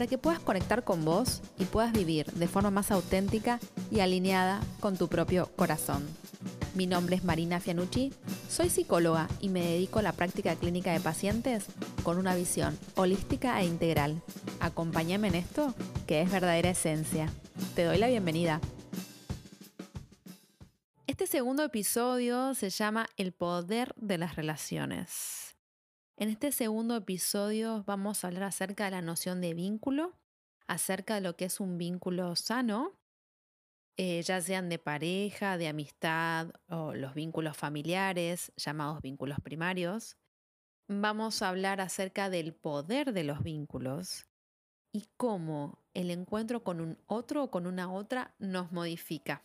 para que puedas conectar con vos y puedas vivir de forma más auténtica y alineada con tu propio corazón. Mi nombre es Marina Fianucci, soy psicóloga y me dedico a la práctica clínica de pacientes con una visión holística e integral. Acompáñame en esto, que es verdadera esencia. Te doy la bienvenida. Este segundo episodio se llama El poder de las relaciones. En este segundo episodio vamos a hablar acerca de la noción de vínculo, acerca de lo que es un vínculo sano, eh, ya sean de pareja, de amistad o los vínculos familiares, llamados vínculos primarios. Vamos a hablar acerca del poder de los vínculos y cómo el encuentro con un otro o con una otra nos modifica.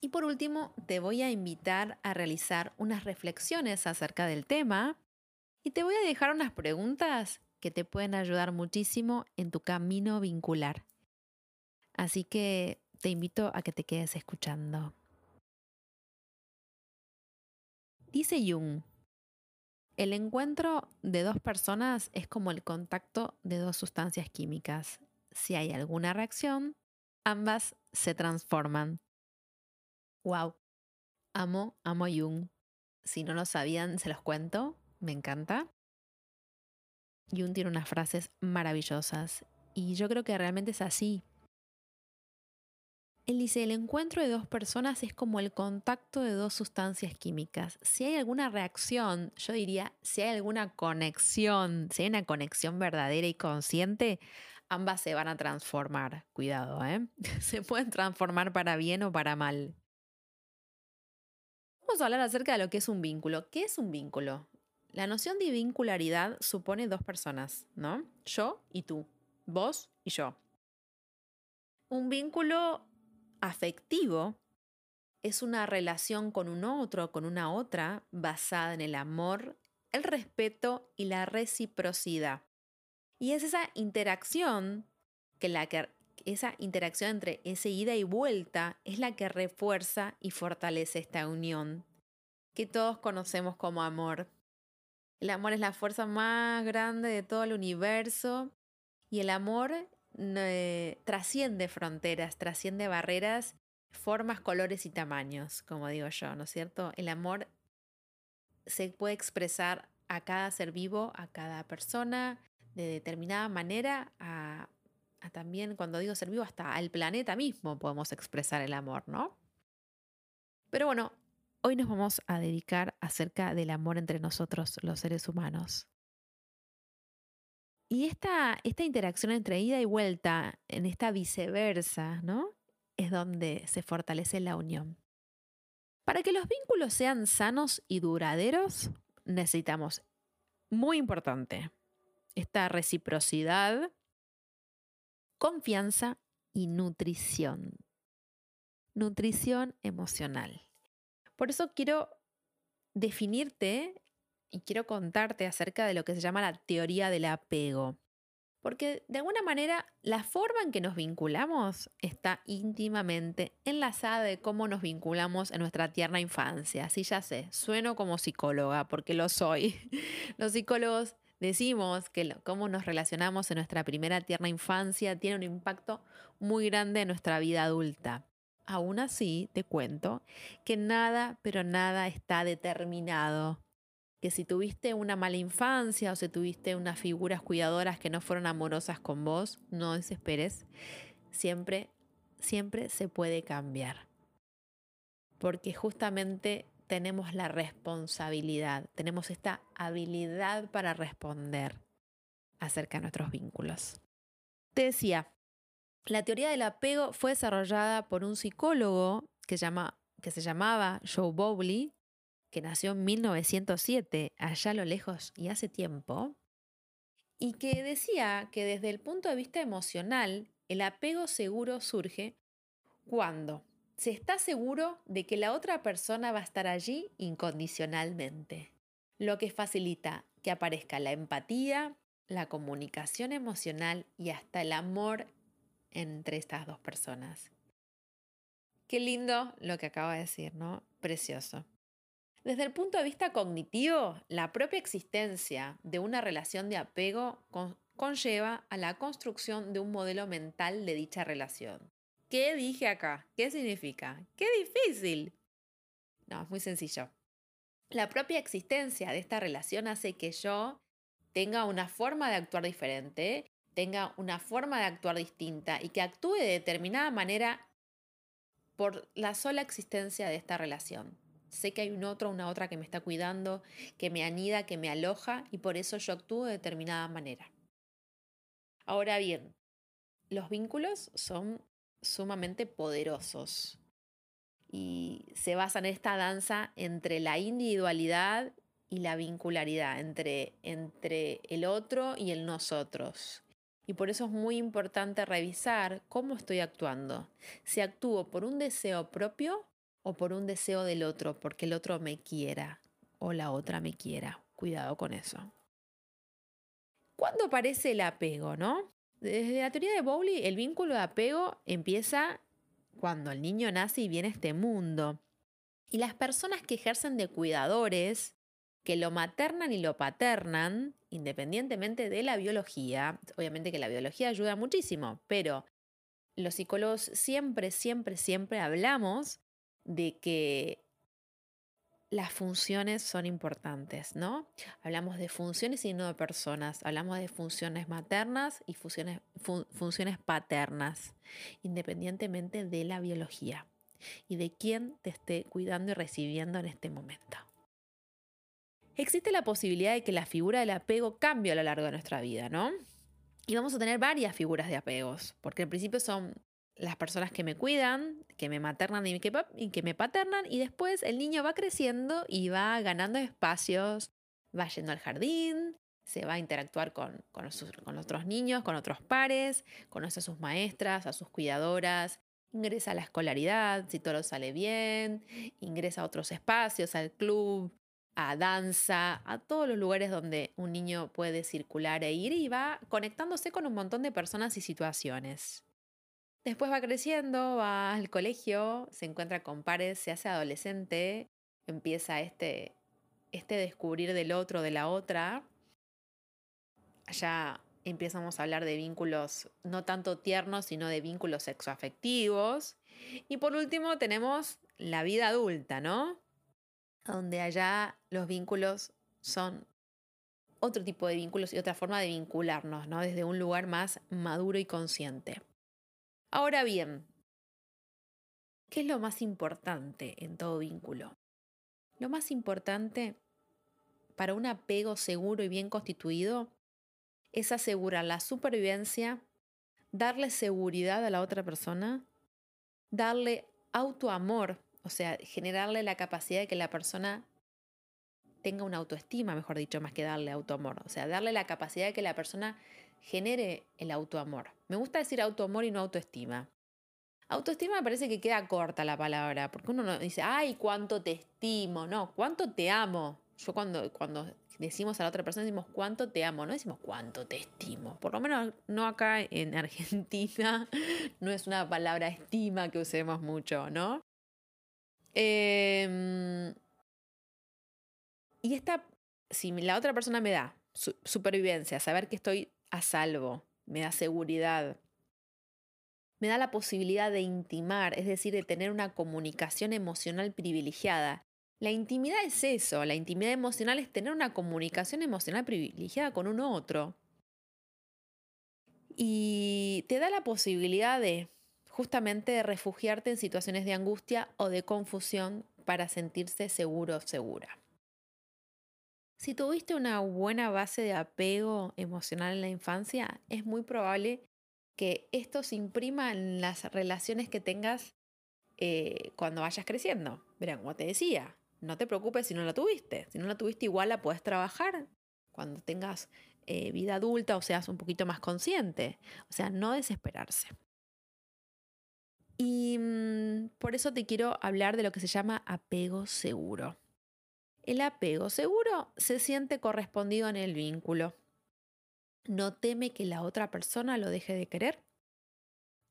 Y por último, te voy a invitar a realizar unas reflexiones acerca del tema y te voy a dejar unas preguntas que te pueden ayudar muchísimo en tu camino vincular. Así que te invito a que te quedes escuchando. Dice Jung, el encuentro de dos personas es como el contacto de dos sustancias químicas. Si hay alguna reacción, ambas se transforman. Wow, amo, amo Jung. Si no lo sabían, se los cuento me encanta. Jung tiene unas frases maravillosas y yo creo que realmente es así. Él dice, el encuentro de dos personas es como el contacto de dos sustancias químicas. Si hay alguna reacción, yo diría, si hay alguna conexión, si hay una conexión verdadera y consciente, ambas se van a transformar. Cuidado, ¿eh? Se pueden transformar para bien o para mal. Vamos a hablar acerca de lo que es un vínculo. ¿Qué es un vínculo? La noción de vincularidad supone dos personas, ¿no? Yo y tú, vos y yo. Un vínculo afectivo es una relación con un otro, con una otra, basada en el amor, el respeto y la reciprocidad. Y es esa interacción que la que esa interacción entre ida y vuelta es la que refuerza y fortalece esta unión que todos conocemos como amor. El amor es la fuerza más grande de todo el universo y el amor eh, trasciende fronteras, trasciende barreras, formas, colores y tamaños, como digo yo, ¿no es cierto? El amor se puede expresar a cada ser vivo, a cada persona, de determinada manera, a, a también, cuando digo ser vivo, hasta al planeta mismo podemos expresar el amor, ¿no? Pero bueno, Hoy nos vamos a dedicar acerca del amor entre nosotros, los seres humanos. Y esta, esta interacción entre ida y vuelta, en esta viceversa, ¿no? Es donde se fortalece la unión. Para que los vínculos sean sanos y duraderos, necesitamos, muy importante, esta reciprocidad, confianza y nutrición. Nutrición emocional. Por eso quiero definirte y quiero contarte acerca de lo que se llama la teoría del apego. Porque de alguna manera la forma en que nos vinculamos está íntimamente enlazada de cómo nos vinculamos en nuestra tierna infancia. Sí, ya sé, sueno como psicóloga porque lo soy. Los psicólogos decimos que cómo nos relacionamos en nuestra primera tierna infancia tiene un impacto muy grande en nuestra vida adulta. Aún así, te cuento que nada, pero nada está determinado. Que si tuviste una mala infancia o si tuviste unas figuras cuidadoras que no fueron amorosas con vos, no desesperes. Siempre, siempre se puede cambiar. Porque justamente tenemos la responsabilidad, tenemos esta habilidad para responder acerca de nuestros vínculos. Te decía, la teoría del apego fue desarrollada por un psicólogo que, se llamaba Joe Bowley, que nació en 1907, allá a lo lejos y hace tiempo, y que decía que desde el punto de vista emocional, el apego seguro surge cuando se está seguro de que la otra persona va a estar allí incondicionalmente, lo que facilita que aparezca la empatía, la comunicación emocional y hasta el amor entre estas dos personas. Qué lindo lo que acaba de decir, ¿no? Precioso. Desde el punto de vista cognitivo, la propia existencia de una relación de apego conlleva a la construcción de un modelo mental de dicha relación. ¿Qué dije acá? ¿Qué significa? ¡Qué difícil! No, es muy sencillo. La propia existencia de esta relación hace que yo tenga una forma de actuar diferente, tenga una forma de actuar distinta y que actúe de determinada manera por la sola existencia de esta relación. Sé que hay un otro, una otra que me está cuidando, que me anida, que me aloja y por eso yo actúo de determinada manera. Ahora bien, los vínculos son sumamente poderosos y se basan en esta danza entre la individualidad y la vincularidad, entre, entre el otro y el nosotros. Y por eso es muy importante revisar cómo estoy actuando. Si actúo por un deseo propio o por un deseo del otro, porque el otro me quiera o la otra me quiera. Cuidado con eso. ¿Cuándo aparece el apego, no? Desde la teoría de Bowley, el vínculo de apego empieza cuando el niño nace y viene a este mundo. Y las personas que ejercen de cuidadores, que lo maternan y lo paternan, independientemente de la biología, obviamente que la biología ayuda muchísimo, pero los psicólogos siempre, siempre, siempre hablamos de que las funciones son importantes, ¿no? Hablamos de funciones y no de personas. Hablamos de funciones maternas y funciones, funciones paternas, independientemente de la biología y de quién te esté cuidando y recibiendo en este momento. Existe la posibilidad de que la figura del apego cambie a lo largo de nuestra vida, ¿no? Y vamos a tener varias figuras de apegos, porque en principio son las personas que me cuidan, que me maternan y que, me paternan, y después el niño va creciendo y va ganando espacios, va yendo al jardín, se va a interactuar con, otros niños, con otros pares, conoce a sus maestras, a sus cuidadoras, ingresa a la escolaridad, si todo sale bien, ingresa a otros espacios, al club, a danza, a todos los lugares donde un niño puede circular e ir y va conectándose con un montón de personas y situaciones. Después va creciendo, va al colegio, se encuentra con pares, se hace adolescente, empieza este, este descubrir del otro, de la otra. Ya empezamos a hablar de vínculos no tanto tiernos, sino de vínculos sexoafectivos. Y por último tenemos la vida adulta, ¿no? Donde allá los vínculos son otro tipo de vínculos y otra forma de vincularnos, ¿no? Desde un lugar más maduro y consciente. Ahora bien, ¿qué es lo más importante en todo vínculo? Lo más importante para un apego seguro y bien constituido es asegurar la supervivencia, darle seguridad a la otra persona, darle autoamor, o sea, generarle la capacidad de que la persona tenga una autoestima, mejor dicho, más que darle autoamor. O sea, darle la capacidad de que la persona genere el autoamor. Me gusta decir autoamor y no autoestima. Autoestima me parece que queda corta la palabra, porque uno no dice, ay, cuánto te estimo, no, cuánto te amo. Yo cuando, cuando decimos a la otra persona decimos cuánto te amo, no decimos cuánto te estimo. Por lo menos no acá en Argentina, no es una palabra estima que usemos mucho, ¿no? Em, y esta, si la otra persona me da supervivencia, saber que estoy a salvo, me da seguridad, me da la posibilidad de intimar, es decir, de tener una comunicación emocional privilegiada. La intimidad es eso, la intimidad emocional es tener una comunicación emocional privilegiada con un otro. Y te da la posibilidad de justamente refugiarte en situaciones de angustia o de confusión para sentirse seguro o segura. Si tuviste una buena base de apego emocional en la infancia, es muy probable que esto se imprima en las relaciones que tengas eh, cuando vayas creciendo. Verán, como te decía, no te preocupes si no la tuviste. Si no la tuviste, igual la puedes trabajar cuando tengas eh, vida adulta o seas un poquito más consciente. O sea, no desesperarse. Y mm, por eso te quiero hablar de lo que se llama apego seguro. El apego seguro se siente correspondido en el vínculo. No teme que la otra persona lo deje de querer.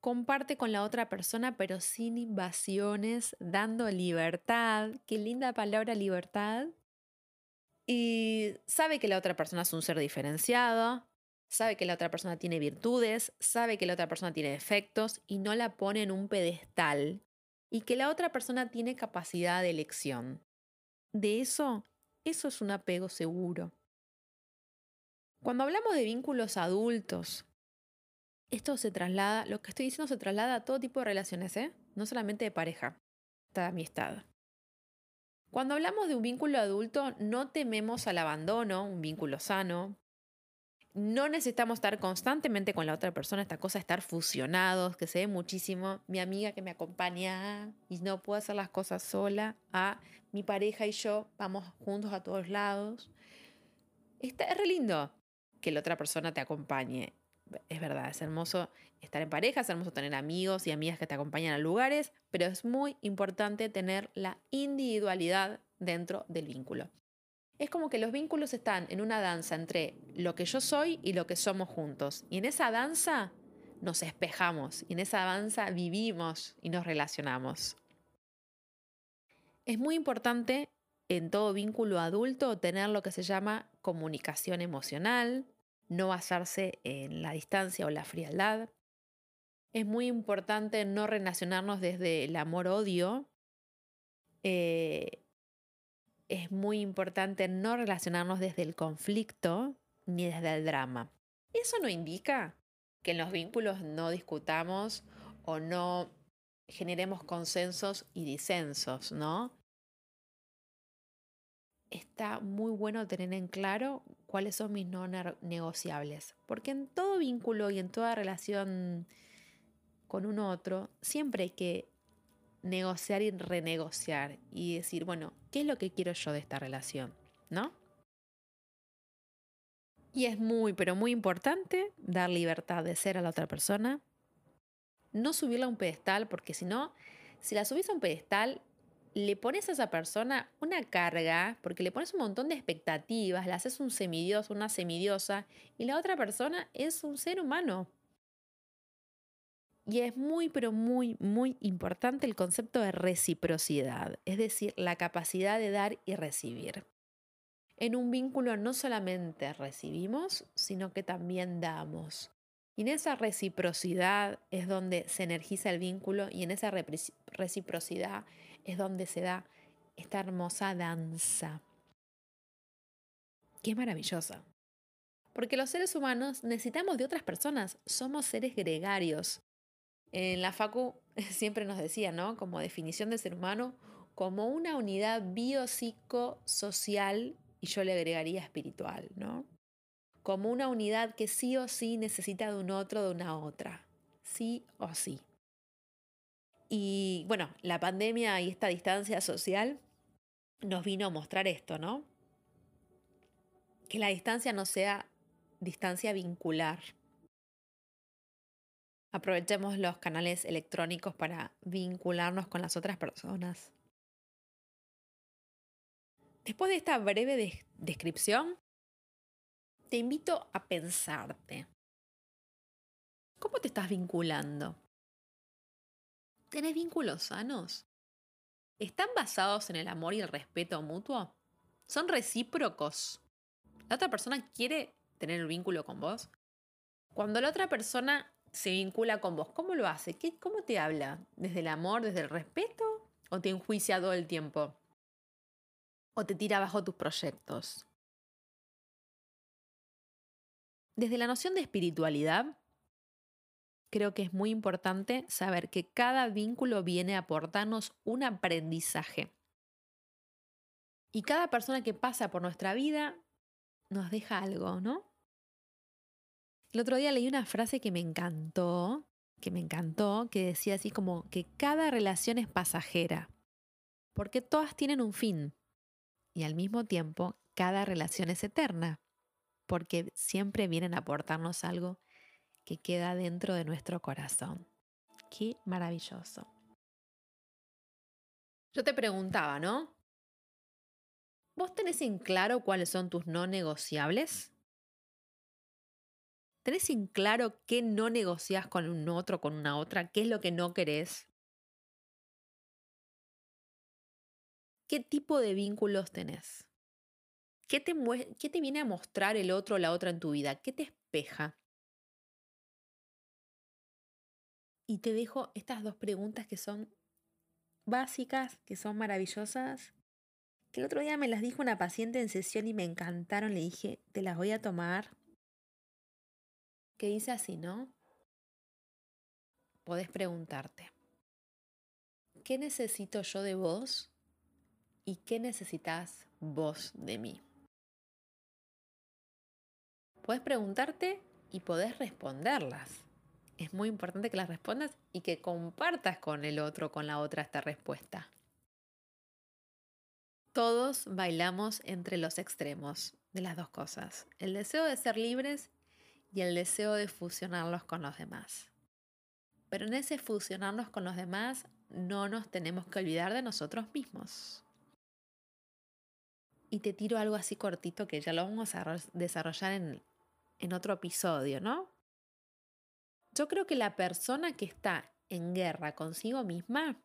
Comparte con la otra persona pero sin invasiones, dando libertad. Qué linda palabra libertad. Y sabe que la otra persona es un ser diferenciado, sabe que la otra persona tiene virtudes, sabe que la otra persona tiene defectos y no la pone en un pedestal y que la otra persona tiene capacidad de elección. De eso, eso es un apego seguro. Cuando hablamos de vínculos adultos, esto se traslada, lo que estoy diciendo se traslada a todo tipo de relaciones, ¿eh? no solamente de pareja, de amistad. Cuando hablamos de un vínculo adulto, no tememos al abandono, un vínculo sano, no necesitamos estar constantemente con la otra persona, esta cosa de estar fusionados, que se ve muchísimo. Mi amiga que me acompaña y no puedo hacer las cosas sola, a mi pareja y yo vamos juntos a todos lados. Está, es re lindo que la otra persona te acompañe. Es verdad, es hermoso estar en pareja, es hermoso tener amigos y amigas que te acompañan a lugares, pero es muy importante tener la individualidad dentro del vínculo es como que los vínculos están en una danza entre lo que yo soy y lo que somos juntos. Y en esa danza nos espejamos y en esa danza vivimos y nos relacionamos. Es muy importante en todo vínculo adulto tener lo que se llama comunicación emocional, no basarse en la distancia o la frialdad. Es muy importante no relacionarnos desde el amor-odio. Eh, es muy importante no relacionarnos desde el conflicto ni desde el drama. Eso no indica que en los vínculos no discutamos o no generemos consensos y disensos, ¿no? Está muy bueno tener en claro cuáles son mis no negociables, porque en todo vínculo y en toda relación con un otro, siempre hay que negociar y renegociar y decir, bueno, ¿qué es lo que quiero yo de esta relación? ¿No? Y es muy, pero muy importante dar libertad de ser a la otra persona. No subirla a un pedestal, porque si no, si la subís a un pedestal, le pones a esa persona una carga, porque le pones un montón de expectativas, la haces un semidioso, una semidiosa, y la otra persona es un ser humano, y es muy, pero muy, muy importante el concepto de reciprocidad, es decir, la capacidad de dar y recibir. En un vínculo no solamente recibimos, sino que también damos. Y en esa reciprocidad es donde se energiza el vínculo y en esa reciprocidad es donde se da esta hermosa danza. Qué maravillosa. Porque los seres humanos necesitamos de otras personas, somos seres gregarios. En la Facu siempre nos decía, ¿no? Como definición de ser humano, como una unidad biopsicosocial y yo le agregaría espiritual, ¿no? Como una unidad que sí o sí necesita de un otro, de una otra. Sí o sí. Y bueno, la pandemia y esta distancia social nos vino a mostrar esto, ¿no? Que la distancia no sea distancia vincular, Aprovechemos los canales electrónicos para vincularnos con las otras personas. Después de esta breve descripción, te invito a pensarte. ¿Cómo te estás vinculando? ¿Tenés vínculos sanos? ¿Están basados en el amor y el respeto mutuo? ¿Son recíprocos? ¿La otra persona quiere tener el vínculo con vos? Cuando la otra persona se vincula con vos? ¿Cómo lo hace? ¿Qué, ¿Cómo te habla? ¿Desde el amor, desde el respeto? ¿O te enjuicia todo el tiempo? ¿O te tira abajo tus proyectos? Desde la noción de espiritualidad, creo que es muy importante saber que cada vínculo viene a aportarnos un aprendizaje. Y cada persona que pasa por nuestra vida nos deja algo, ¿no? El otro día leí una frase que me encantó, que me encantó, que decía así como que cada relación es pasajera, porque todas tienen un fin y al mismo tiempo cada relación es eterna, porque siempre vienen a aportarnos algo que queda dentro de nuestro corazón. Qué maravilloso. Yo te preguntaba, ¿no? ¿Vos tenés en claro cuáles son tus no negociables? ¿Tenés en claro qué no negocias con un otro, con una otra? ¿Qué es lo que no querés? ¿Qué tipo de vínculos tenés? ¿Qué te, ¿Qué te viene a mostrar el otro o la otra en tu vida? ¿Qué te espeja? Y te dejo estas dos preguntas que son básicas, que son maravillosas, que el otro día me las dijo una paciente en sesión y me encantaron. Le dije, te las voy a tomar que dice así, ¿no? Podés preguntarte, ¿qué necesito yo de vos y qué necesitas vos de mí? Puedes preguntarte y podés responderlas. Es muy importante que las respondas y que compartas con el otro, con la otra, esta respuesta. Todos bailamos entre los extremos de las dos cosas, el deseo de ser libres y el deseo de fusionarlos con los demás. Pero en ese fusionarnos con los demás no nos tenemos que olvidar de nosotros mismos. Y te tiro algo así cortito que ya lo vamos a desarrollar en, en otro episodio, ¿no? Yo creo que la persona que está en guerra consigo misma,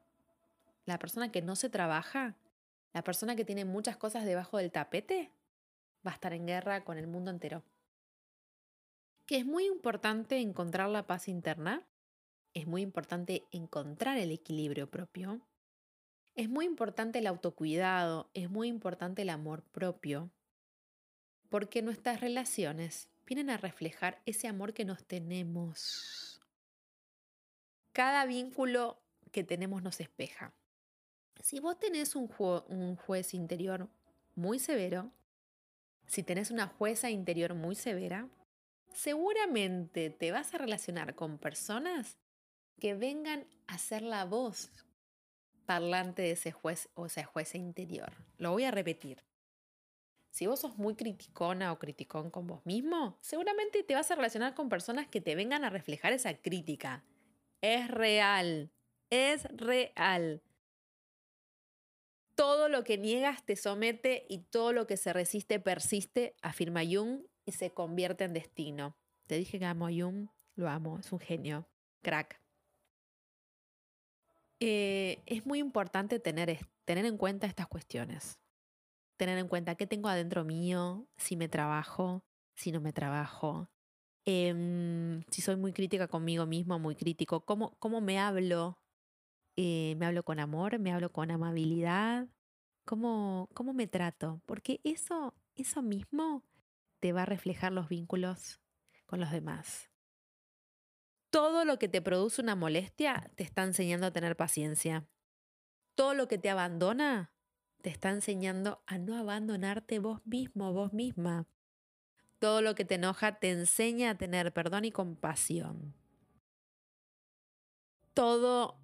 la persona que no se trabaja, la persona que tiene muchas cosas debajo del tapete, va a estar en guerra con el mundo entero que es muy importante encontrar la paz interna, es muy importante encontrar el equilibrio propio, es muy importante el autocuidado, es muy importante el amor propio, porque nuestras relaciones vienen a reflejar ese amor que nos tenemos. Cada vínculo que tenemos nos espeja. Si vos tenés un, juez interior muy severo, si tenés una jueza interior muy severa, seguramente te vas a relacionar con personas que vengan a ser la voz parlante de ese juez o esa jueza interior. Lo voy a repetir. Si vos sos muy criticona o criticón con vos mismo, seguramente te vas a relacionar con personas que te vengan a reflejar esa crítica. Es real, es real. Todo lo que niegas te somete y todo lo que se resiste persiste, afirma Jung y se convierte en destino. Te dije que amo a Jung, lo amo, es un genio, crack. Eh, es muy importante tener, tener en cuenta estas cuestiones. Tener en cuenta qué tengo adentro mío, si me trabajo, si no me trabajo, em, si soy muy crítica conmigo mismo, muy crítico, cómo, cómo me hablo. Eh, me hablo con amor, me hablo con amabilidad, cómo, cómo me trato, porque eso, eso mismo te va a reflejar los vínculos con los demás. Todo lo que te produce una molestia te está enseñando a tener paciencia. Todo lo que te abandona te está enseñando a no abandonarte vos mismo, vos misma. Todo lo que te enoja te enseña a tener perdón y compasión. Todo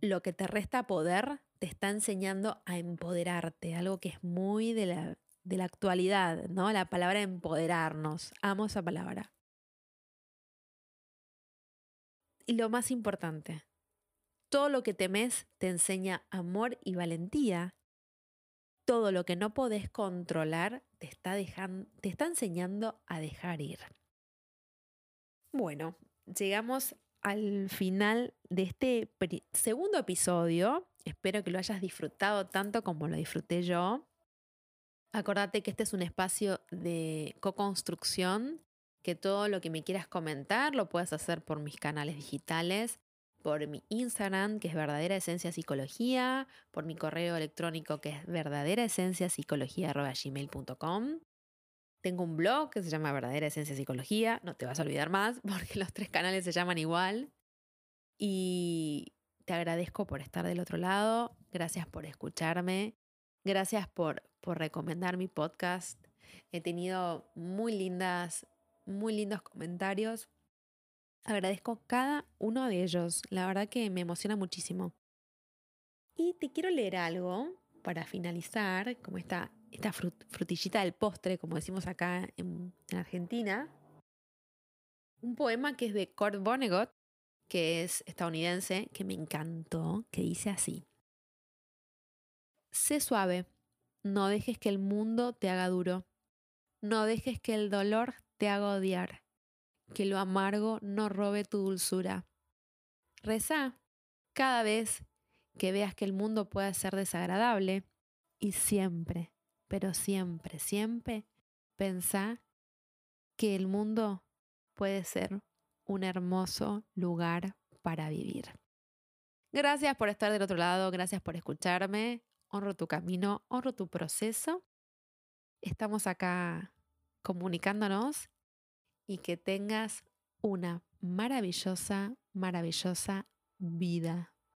lo que te resta poder te está enseñando a empoderarte, algo que es muy de la de la actualidad, ¿no? La palabra empoderarnos. Amo esa palabra. Y lo más importante, todo lo que temes te enseña amor y valentía. Todo lo que no podés controlar te está, dejando, te está enseñando a dejar ir. Bueno, llegamos al final de este segundo episodio. Espero que lo hayas disfrutado tanto como lo disfruté yo. Acordate que este es un espacio de co-construcción, que todo lo que me quieras comentar lo puedes hacer por mis canales digitales, por mi Instagram, que es verdadera esencia psicología, por mi correo electrónico, que es verdadera esencia gmail.com. Tengo un blog que se llama Verdadera Esencia Psicología, no te vas a olvidar más porque los tres canales se llaman igual. Y te agradezco por estar del otro lado, gracias por escucharme, gracias por por recomendar mi podcast. He tenido muy lindas, muy lindos comentarios. Agradezco cada uno de ellos. La verdad que me emociona muchísimo. Y te quiero leer algo para finalizar, como esta, esta frutillita del postre, como decimos acá en, en Argentina. Un poema que es de Kurt Vonnegut, que es estadounidense, que me encantó, que dice así. Sé suave, no dejes que el mundo te haga duro, no dejes que el dolor te haga odiar, que lo amargo no robe tu dulzura. Reza cada vez que veas que el mundo puede ser desagradable y siempre, pero siempre, siempre pensá que el mundo puede ser un hermoso lugar para vivir. Gracias por estar del otro lado, gracias por escucharme honro tu camino, honro tu proceso. Estamos acá comunicándonos y que tengas una maravillosa, maravillosa vida.